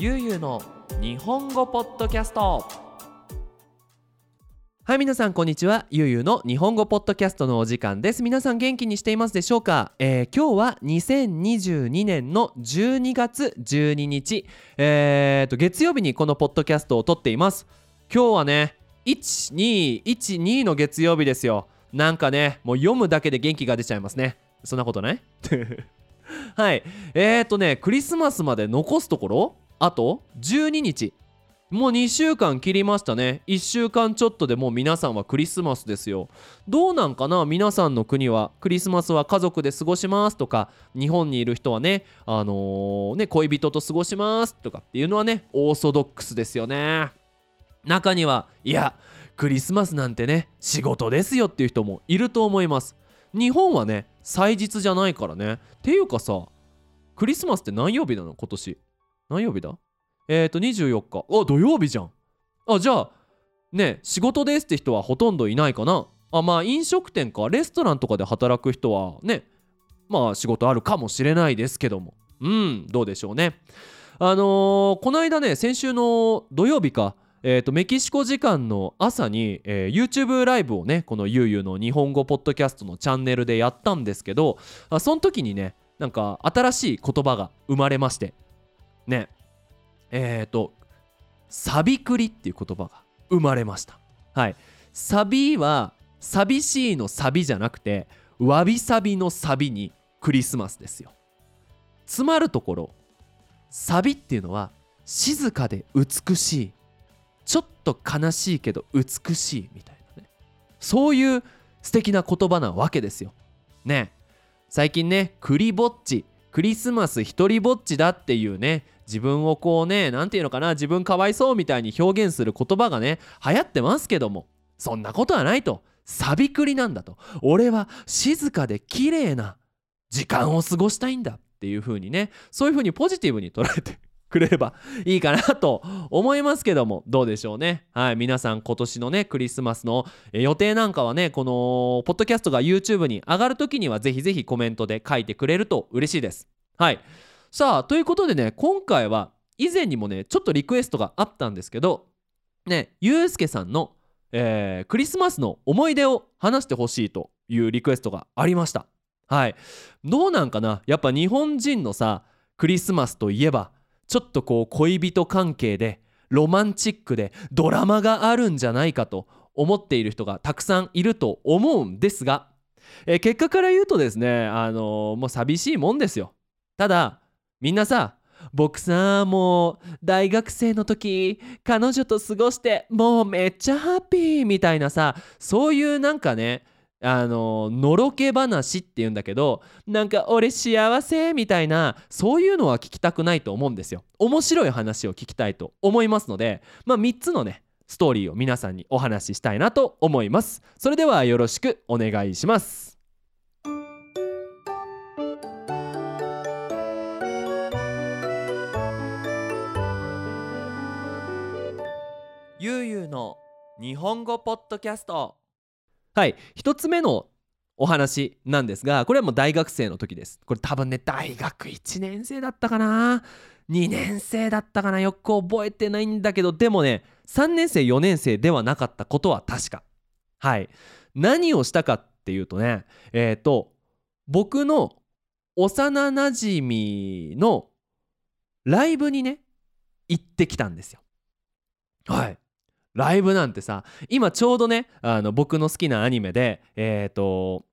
ゆうゆうの日本語ポッドキャスト。はい皆さんこんにちは。ゆうゆうの日本語ポッドキャストのお時間です。皆さん元気にしていますでしょうか、えー、今日は2022年の12月12日。えー、と月曜日にこのポッドキャストを撮っています。今日はね1212の月曜日ですよ。なんかねもう読むだけで元気が出ちゃいますね。そんなことない？はい。えーとねクリスマスまで残すところ？あと12日。もう2週間切りましたね。1週間ちょっとでもう皆さんはクリスマスですよ。どうなんかな？皆さんの国は？クリスマスは家族で過ごしますとか日本にいる人はねあのー、ね恋人と過ごしますとかっていうのはねオーソドックスですよね。中にはいやクリスマスなんてね仕事ですよっていう人もいると思います。日本はね祭日じゃないからね。っていうかさクリスマスって何曜日なの？今年。何曜日だ？えっ、ー、と24日。あ土曜日じゃん。あじゃあね仕事ですって人はほとんどいないかな。あまあ飲食店かレストランとかで働く人はねまあ仕事あるかもしれないですけども。うんどうでしょうね。あのー、この間ね先週の土曜日かえーと、メキシコ時間の朝に、えー、YouTube ライブをねこのゆうゆうの日本語ポッドキャストのチャンネルでやったんですけどあその時にねなんか新しい言葉が生まれまして。ね。えっ、ー、とサビクリっていう言葉が生まれました。はい。サビは寂しいのサビじゃなくてわびさびのサビにクリスマスですよ。つまるところサビっていうのは静かで美しいちょっと悲しいけど美しいみたいなね。そういう素敵な言葉なわけですよ。ね。最近ねクリぼっちクリスマス一人ぼっちだっていうね自分をこうね何て言うのかな自分かわいそうみたいに表現する言葉がね流行ってますけどもそんなことはないと。サビクリなんだと。俺は静かで綺麗な時間を過ごしたいんだっていう風にねそういう風にポジティブに捉えてくれれば いいかなと思いますけども。どうでしょうね。はい皆さん今年のねクリスマスの予定なんかはねこのポッドキャストが YouTube に上がる時にはぜひぜひコメントで書いてくれると嬉しいです。はい。さあということでね今回は以前にもねちょっとリクエストがあったんですけどねゆうすけさんの、えー、クリスマスの思い出を話してほしいというリクエストがありました。はい。どうなんかな？やっぱ日本人のさクリスマスといえばちょっとこう恋人関係でロマンチックでドラマがあるんじゃないかと思っている人がたくさんいると思うんですが、えー、結果から言うとですねあのー、もう寂しいもんですよ。ただみんなさ僕さもう大学生の時彼女と過ごしてもうめっちゃハッピーみたいなさそういうなんかねあののろけ話っていうんだけどなんか俺幸せみたいなそういうのは聞きたくないと思うんですよ。面白い話を聞きたいと思いますのでまあ3つのねストーリーを皆さんにお話ししたいなと思います。それではよろしくお願いします。の日本語ポッドキャスト。はい。1つ目のお話なんですがこれはもう大学生の時です。これ多分ね大学1年生だったかな。2年生だったかな。よく覚えてないんだけどでもね3年生4年生ではなかったことは確か。はい。何をしたかっていうとねえっ、ー、と僕の幼なじみのライブにね行ってきたんですよ。はい。ライブなんてさ今ちょうどねあの僕の好きなアニメでえっ、ー、と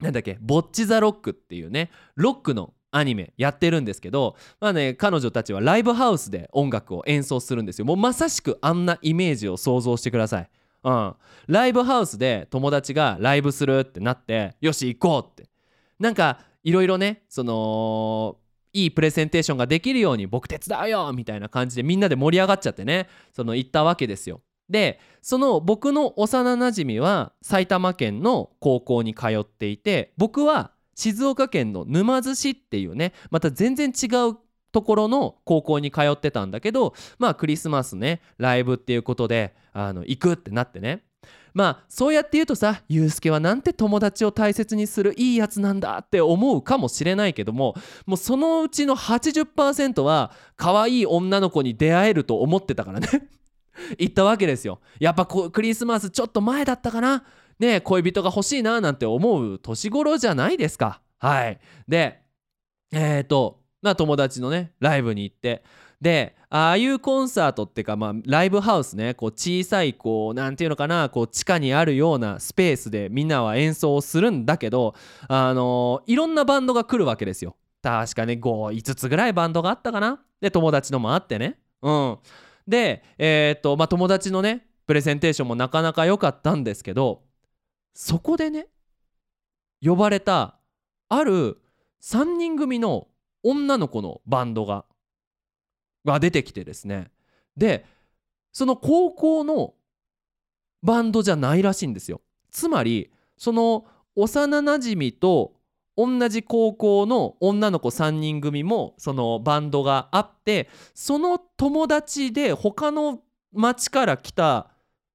なんだっけ「ボッチ・ザ・ロック」っていうねロックのアニメやってるんですけどまあね彼女たちはライブハウスで音楽を演奏するんですよ。もうまさしくあんなイメージを想像してください。うん、ライブハウスで友達がライブするってなってよし行こうって。なんかいろいろねそのいいプレゼンテーションができるように僕手伝うよみたいな感じでみんなで盛り上がっちゃってねその行ったわけですよ。でその僕の幼なじみは埼玉県の高校に通っていて僕は静岡県の沼津市っていうねまた全然違うところの高校に通ってたんだけどまあクリスマスねライブっていうことであの行くってなってね。まあそうやって言うとさユうスケはなんて友達を大切にするいいやつなんだって思うかもしれないけどももうそのうちの80%は可愛い女の子に出会えると思ってたからね。言ったわけですよ。やっぱクリスマスちょっと前だったかな？ね恋人が欲しいななんて思う年頃じゃないですか。はい。でえっ、ー、とまあ友達のねライブに行って。でああいうコンサートっていうか、まあ、ライブハウスねこう小さいこうなんていうのかなこう地下にあるようなスペースでみんなは演奏をするんだけど、あのー、いろんなバンドが来るわけですよ。確かね55つぐらいバンドがあったかな？で友達のもあってね。うん、で、えー、っとまあ、友達のねプレゼンテーションもなかなか良かったんですけどそこでね呼ばれたある3人組の女の子のバンドがが出てきてですね。でその高校のバンドじゃないらしいんですよ。つまりその幼なじみと同じ高校の女の子3人組もそのバンドがあってその友達で他の町から来た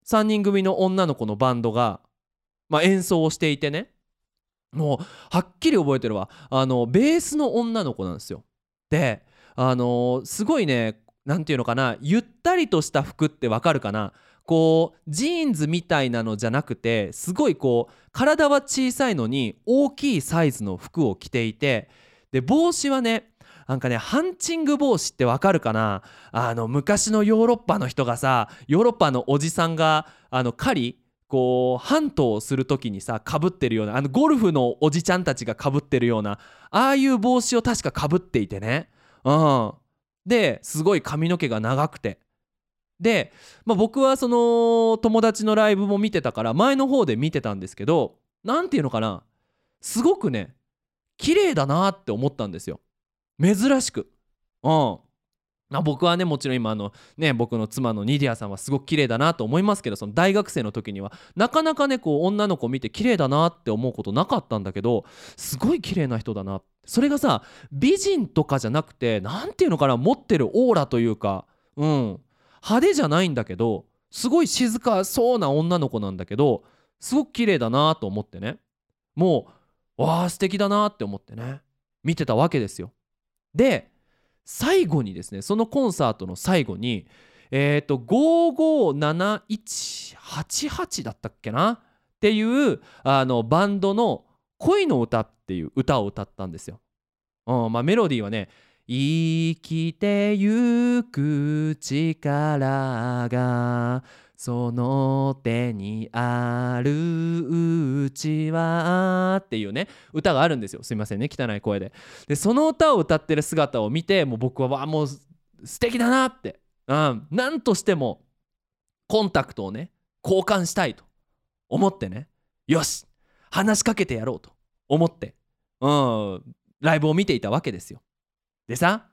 3人組の女の子のバンドが、まあ、演奏をしていてね。もうはっきり覚えてるわ。あのベースの女の子なんですよ。であの、すごいね何て言うのかなゆったりとした服ってわかるかな？こうジーンズみたいなのじゃなくてすごいこう体は小さいのに大きいサイズの服を着ていてで帽子はねなんかねハンチング帽子ってわかるかな？あの昔のヨーロッパの人がさヨーロッパのおじさんがあの狩りこうハントをする時にさかぶってるようなあのゴルフのおじちゃんたちがかぶってるようなああいう帽子を確かかぶっていてね。うん。ですごい髪の毛が長くて。で、まあ、僕はその友達のライブも見てたから前の方で見てたんですけど何て言うのかなすごくね綺麗だなって思ったんですよ。珍しく。うん。僕はねもちろん今あのね僕の妻のニディアさんはすごく綺麗だなと思いますけどその大学生の時にはなかなかねこう女の子見て綺麗だなって思うことなかったんだけどすごい綺麗な人だなそれがさ美人とかじゃなくて何て言うのかな持ってるオーラというかうん。派手じゃないんだけどすごい静かそうな女の子なんだけどすごく綺麗だなと思ってね。もうわあ素敵だなって思ってね。見てたわけですよ。で最後にですねそのコンサートの最後にえっ、ー、と557188だったっけな？っていうあのバンドの「恋の歌」っていう歌を歌ったんですよ。うんまあ、メロディーはね「生きてゆく力がその手にあるうちはっていうね歌があるんですよ。すいませんね。汚い声で。でその歌を歌ってる姿を見てもう僕はわもう素敵だなって。うん。何としてもコンタクトをね交換したいと思ってね。よし。話しかけてやろうと思って。うん。ライブを見ていたわけですよ。でさ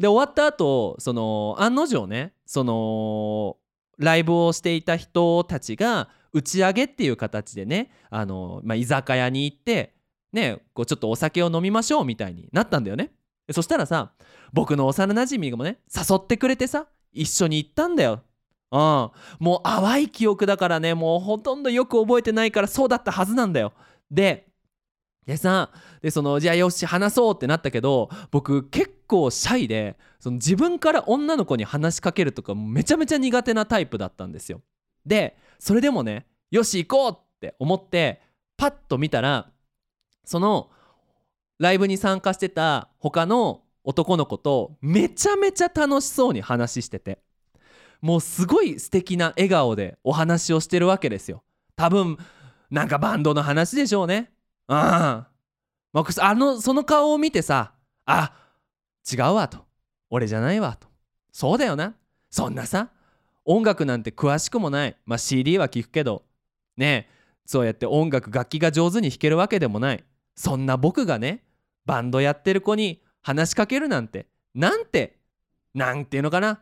で終わった後その案の定ねそのライブをしていた人たちが打ち上げっていう形でねあの、まあ、居酒屋に行ってねこうちょっとお酒を飲みましょうみたいになったんだよね。そしたらさ僕の幼なじみもね誘ってくれてさ一緒に行ったんだよ。うん、もう淡い記憶だからねもうほとんどよく覚えてないからそうだったはずなんだよ。ででさでそのじゃあよし話そうってなったけど僕結構シャイでその自分から女の子に話しかけるとかめちゃめちゃ苦手なタイプだったんですよ。でそれでもねよし行こうって思ってパッと見たらそのライブに参加してた他の男の子とめちゃめちゃ楽しそうに話しててもうすごい素敵な笑顔でお話をしてるわけですよ。多分なんかバンドの話でしょうね。うん。あの、その顔を見てさ、あ、違うわと。俺じゃないわと。そうだよな。そんなさ、音楽なんて詳しくもない。まあ、CD は聞くけど、ねえ、そうやって音楽、楽器が上手に弾けるわけでもない。そんな僕がね、バンドやってる子に話しかけるなんて、なんて、なんていうのかな。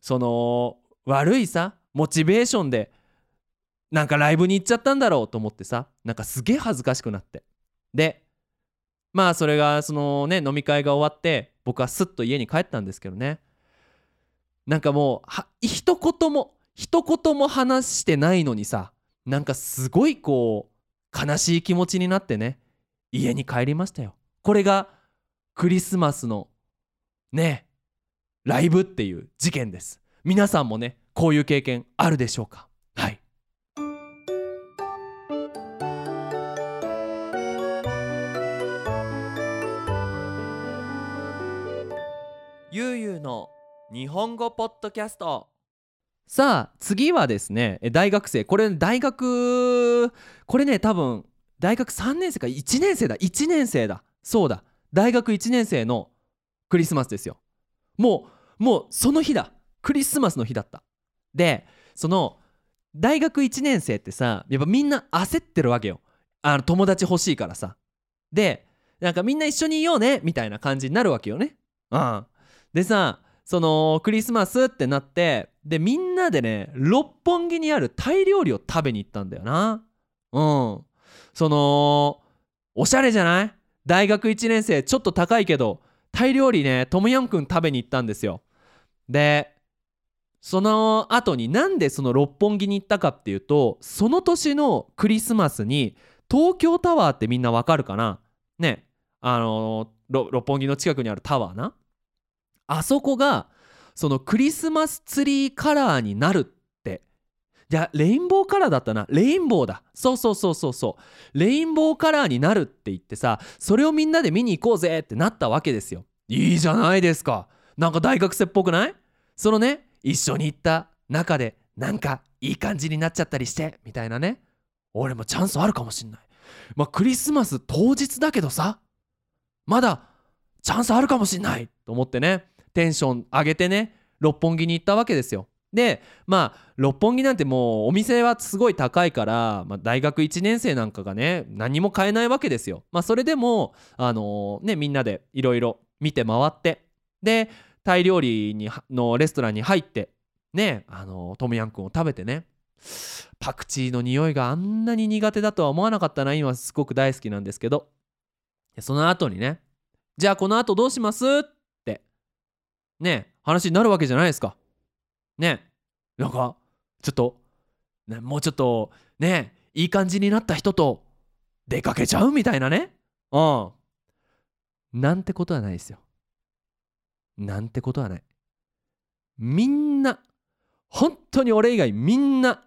その、悪いさ、モチベーションでなんかライブに行っちゃったんだろうと思ってさなんかすげえ恥ずかしくなってでまあそれがそのね飲み会が終わって僕はスッと家に帰ったんですけどね。なんかもうは一言も一言も話してないのにさなんかすごいこう悲しい気持ちになってね家に帰りましたよ。これがクリスマスのねライブっていう事件です。皆さんもねこういう経験あるでしょうか？ゆうゆうの日本語ポッドキャスト。さあ次はですね大学生。これ大学これね多分大学3年生か1年生だ。1年生だ。そうだ。大学1年生のクリスマスですよ。もうもうその日だ。クリスマスの日だった。でその大学1年生ってさやっぱみんな焦ってるわけよ。あの友達欲しいからさ。でなんかみんな一緒にいようねみたいな感じになるわけよね。うん。でさそのクリスマスってなってでみんなでね六本木にあるタイ料理を食べに行ったんだよな。うん。そのおしゃれじゃない？大学1年生ちょっと高いけどタイ料理ねトムヤムクン食べに行ったんですよ。でその後になんでその六本木に行ったかっていうとその年のクリスマスに東京タワーってみんなわかるかな？ね。あの六本木の近くにあるタワーな。あそこがそのクリスマスツリーカラーになるって。いやレインボーカラーだったな。レインボーだ。そうそうそうそうそう。レインボーカラーになるって言ってさそれをみんなで見に行こうぜってなったわけですよ。いいじゃないですか。なんか大学生っぽくない？そのね一緒に行った中でなんかいい感じになっちゃったりしてみたいなね。俺もチャンスあるかもしんない。まあクリスマス当日だけどさまだチャンスあるかもしんないと思ってね。テンション上げてね六本木に行ったわけですよ。でまあ六本木なんてもうお店はすごい高いから、まあ、大学1年生なんかがね何も買えないわけですよ。まあそれでもあのねみんなでいろいろ見て回ってでタイ料理にのレストランに入ってねあのトムヤンくんを食べてねパクチーの匂いがあんなに苦手だとは思わなかったな。今すごく大好きなんですけど。その後にねじゃあこの後どうします？ってね話になるわけじゃないですか。ね。なんかちょっと、ね、もうちょっとねいい感じになった人と出かけちゃうみたいなね。うん。なんてことはないですよ。なんてことはない。みんな本当に俺以外みんな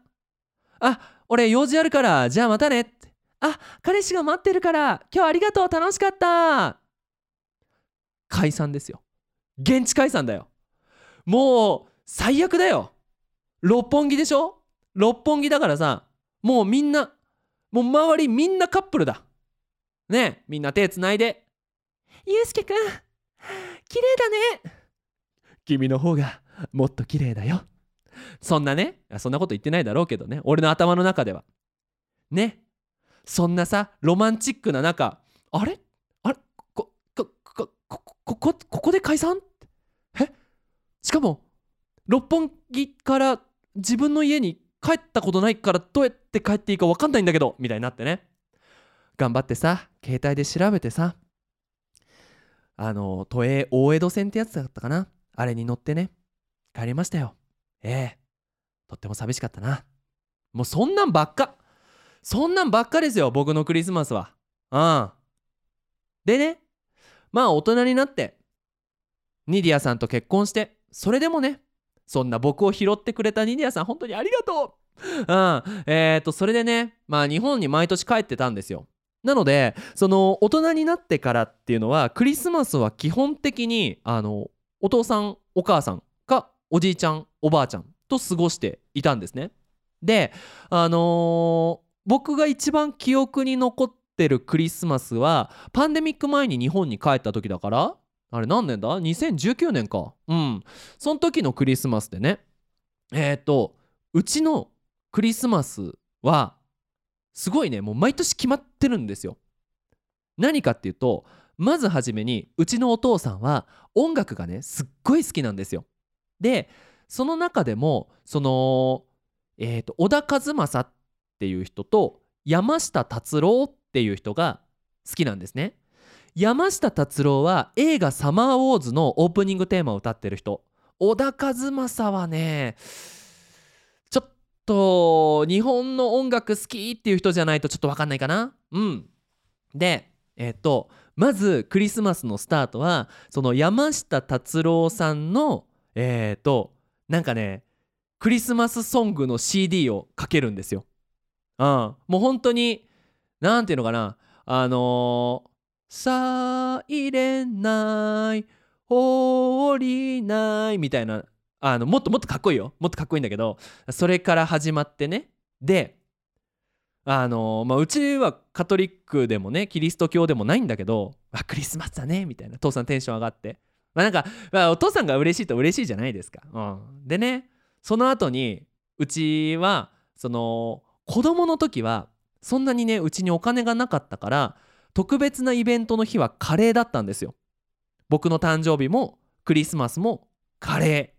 あ俺用事あるからじゃあまたねって。あ彼氏が待ってるから今日ありがとう楽しかった。解散ですよ。現地解散だよ。もう最悪だよ。六本木でしょ？六本木だからさもうみんなもう周りみんなカップルだ。ね？えみんな手つないで。ゆうすけくん綺麗だね。君の方がもっと綺麗だよ。そんなね？そんなこと言ってないだろうけどね。俺の頭の中では。ね？そんなさロマンチックな中あれ？ここここで解散？え？しかも六本木から自分の家に帰ったことないからどうやって帰っていいか分かんないんだけどみたいになってね。頑張ってさ携帯で調べてさあの都営大江戸線ってやつだったかな？あれに乗ってね帰りましたよ。ええ。とっても寂しかったな。もうそんなんばっか。そんなんばっかですよ僕のクリスマスは。うん。でねまあ大人になってニディアさんと結婚してそれでもねそんな僕を拾ってくれたニディアさん本当にありがとう。うん。えー、とそれでねまあ日本に毎年帰ってたんですよ。なのでその大人になってからっていうのはクリスマスは基本的にあのお父さんお母さんかおじいちゃんおばあちゃんと過ごしていたんですね。であのー僕が一番記憶に残ってるクリスマスはパンデミック前に日本に帰った時だから？あれ何年だ ?2019 年か。うん。その時のクリスマスでね。えっ、とうちのクリスマスはすごいね。もう毎年決まってるんですよ。何かっていうとまずはじめにうちのお父さんは音楽がねすっごい好きなんですよ。でその中でもそのえっ、と小田和正っていう人と山下達郎っていう人が好きなんですね。山下達郎は映画「サマーウォーズ」のオープニングテーマを歌ってる人。小田和正はねちょっと日本の音楽好きっていう人じゃないとちょっと分かんないかな。うん。でえっ、とまずクリスマスのスタートはその山下達郎さんのえっ、となんかねクリスマスソングの CD をかけるんですよ。うん、もう本当に何ていうのかな？あのー「サイレンナイホーリーナイ」みたいなあのもっともっとかっこいいよ。もっとかっこいいんだけどそれから始まってね。であのまあ、うちはカトリックでもねキリスト教でもないんだけどあクリスマスだねみたいな。父さんテンション上がって、まあ、なんか、まあ、お父さんが嬉しいと嬉しいじゃないですか、うん、でねその後にうちはその子供の時はそんなにねうちにお金がなかったから特別なイベントの日はカレーだったんですよ。僕の誕生日もクリスマスもカレ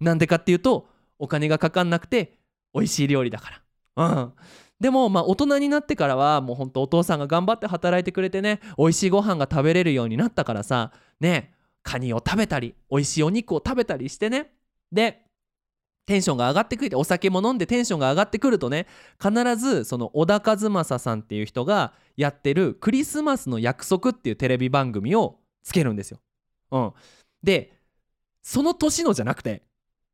ー。なんでかっていうとお金がかかんなくて美味しい料理だから。うん。でもまあ大人になってからはもうほんとお父さんが頑張って働いてくれてね美味しいご飯が食べれるようになったからさねカニを食べたり美味しいお肉を食べたりしてね。でテンションが上がってくるお酒も飲んでテンションが上がってくるとね必ずその小田和正さんっていう人がやってる「クリスマスの約束」っていうテレビ番組をつけるんですよ。うん、でその年のじゃなくて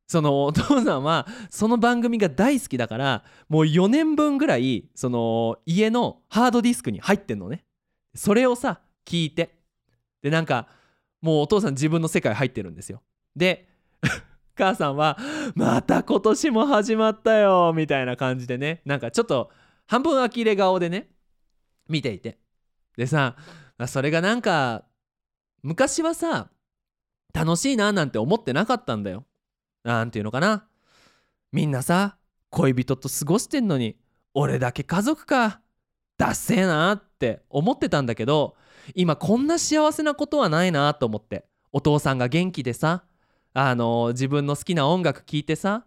そのお父さんはその番組が大好きだからもう4年分ぐらいその家のハードディスクに入ってんのね。それをさ聞いて。でなんかもうお父さん自分の世界入ってるんですよ。で母さんは「また今年も始まったよ」みたいな感じでね。なんかちょっと半分呆れ顔でね見ていて。でさそれがなんか昔はさ楽しいななんて思ってなかったんだよ。なんていうのかな。みんなさ恋人と過ごしてんのに俺だけ家族か。ダッセーなって思ってたんだけど今こんな幸せなことはないなと思って。お父さんが元気でさあの自分の好きな音楽聴いてさ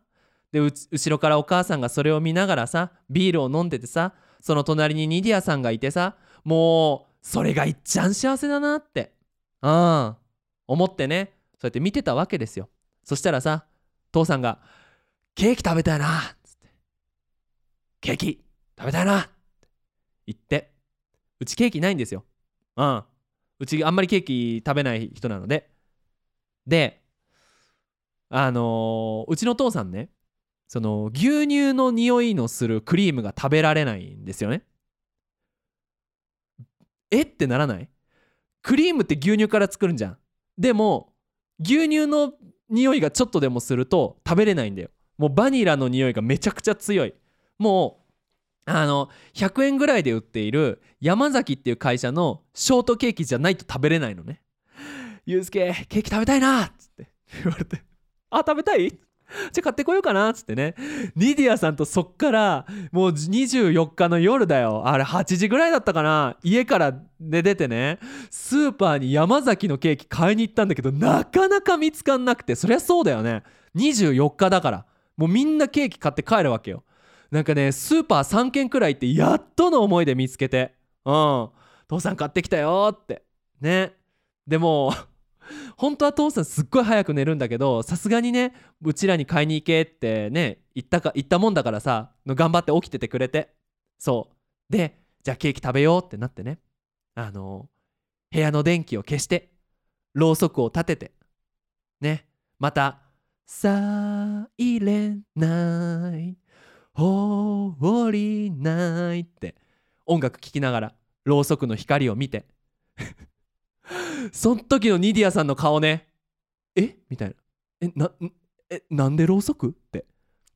で後ろからお母さんがそれを見ながらさビールを飲んでてさその隣にニディアさんがいてさもうそれがいっちゃん幸せだなってうん思ってねそうやって見てたわけですよ。そしたらさ父さんが「ケーキ食べたいな」っつって「ケーキ食べたいな」って言ってうちケーキないんですよ。うん。うちあんまりケーキ食べない人なので。であのー、うちの父さんねその牛乳の匂いのするクリームが食べられないんですよね。えってならない？クリームって牛乳から作るんじゃん。でも牛乳の匂いがちょっとでもすると食べれないんだよ。もうバニラの匂いがめちゃくちゃ強い。もうあの100円ぐらいで売っている山崎っていう会社のショートケーキじゃないと食べれないのねゆうすけケーキ食べたいなっつって言われて。あ食べたい？じゃあ買ってこようかなっつってね。ニディアさんとそっからもう24日の夜だよ。あれ8時ぐらいだったかな。家からで出てね。スーパーに山崎のケーキ買いに行ったんだけどなかなか見つかんなくて。そりゃそうだよね。24日だから。もうみんなケーキ買って帰るわけよ。なんかねスーパー3軒くらい行ってやっとの思いで見つけて。うん。父さん買ってきたよって。ね。でも本当は父さんすっごい早く寝るんだけどさすがにねうちらに買いに行けってね言ったか言ったもんだからさ頑張って起きててくれて。そう。でじゃあケーキ食べようってなってね。あの部屋の電気を消してろうそくを立ててね。また「サイレンナイホーリーナイ」って音楽聴きながらろうそくの光を見て。そん時のニディアさんの顔ね。え？みたいな。えなえなんでろうそく？って。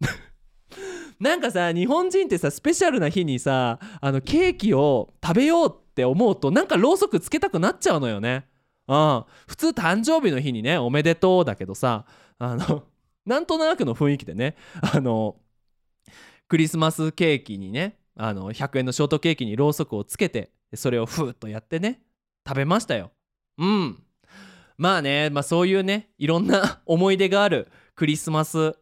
なんかさ日本人ってさスペシャルな日にさあのケーキを食べようって思うとなんかろうそくつけたくなっちゃうのよね。うん。普通誕生日の日にねおめでとうだけどさあの なんとなくの雰囲気でねあのクリスマスケーキにねあの100円のショートケーキにろうそくをつけてそれをふーっとやってね食べましたよ。うん。まあね、まあ、そういうねいろんな 思い出があるクリスマス。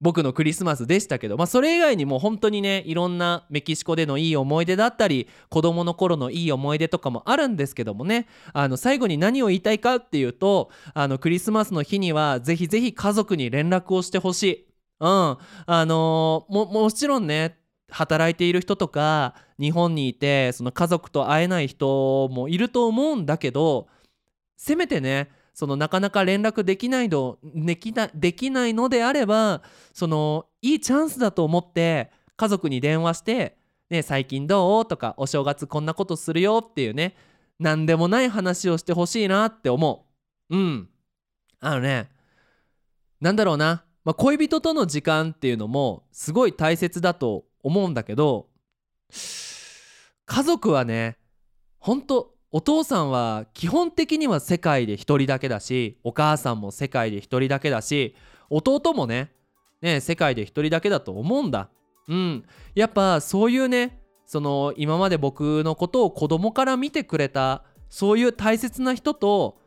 僕のクリスマスでしたけど、まあ、それ以外にも本当にねいろんなメキシコでのいい思い出だったり子供の頃のいい思い出とかもあるんですけどもねあの最後に何を言いたいかっていうとあのクリスマスの日にはぜひぜひ家族に連絡をしてほしい。うん。あのーももちろんね働いている人とか日本にいてその家族と会えない人もいると思うんだけどせめてねそのなかなか連絡できないのできなできないのであればそのいいチャンスだと思って家族に電話して「ね、最近どう?」とか「お正月こんなことするよ」っていうね何でもない話をしてほしいなって思う。うんあのねなんだろうな、まあ、恋人との時間っていうのもすごい大切だと思うんだけど家族はね本当お父さんは基本的には世界で一人だけだしお母さんも世界で一人だけだし弟もねね世界で一人だけだと思うんだ。うん。やっぱそういうねその今まで僕のことを子供から見てくれたそういう大切な人と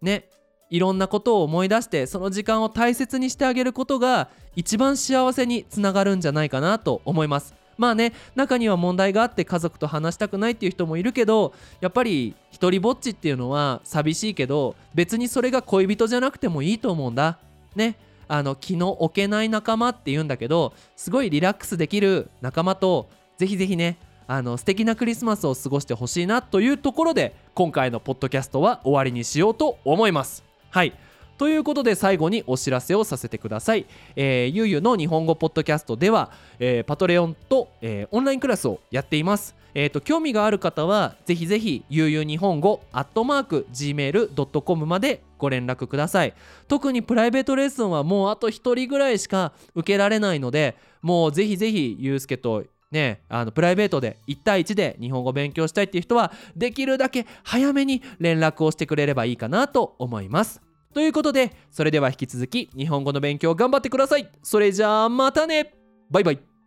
ねいろんなことを思い出してその時間を大切にしてあげることが一番幸せにつながるんじゃないかなと思います。まあね中には問題があって家族と話したくないっていう人もいるけどやっぱり一人ぼっちっていうのは寂しいけど別にそれが恋人じゃなくてもいいと思うんだ。ね。あの気の置けない仲間っていうんだけどすごいリラックスできる仲間とぜひぜひねあの素敵なクリスマスを過ごしてほしいなというところで今回のポッドキャストは終わりにしようと思います。はいということで最後にお知らせをさせてください。えー、ゆうゆうの日本語ポッドキャストでは、えー、パトレオンと、えー、オンラインクラスをやっています。えーと、興味がある方はぜひぜひゆうゆう日本語アットマーク gmail.com までご連絡ください特にプライベートレッスンはもうあと1人ぐらいしか受けられないのでもうぜひぜひゆうすけとね、あのプライベートで1対1で日本語勉強したいっていう人はできるだけ早めに連絡をしてくれればいいかなと思いますということでそれでは引き続き日本語の勉強頑張ってください。それじゃあまたね。バイバイ。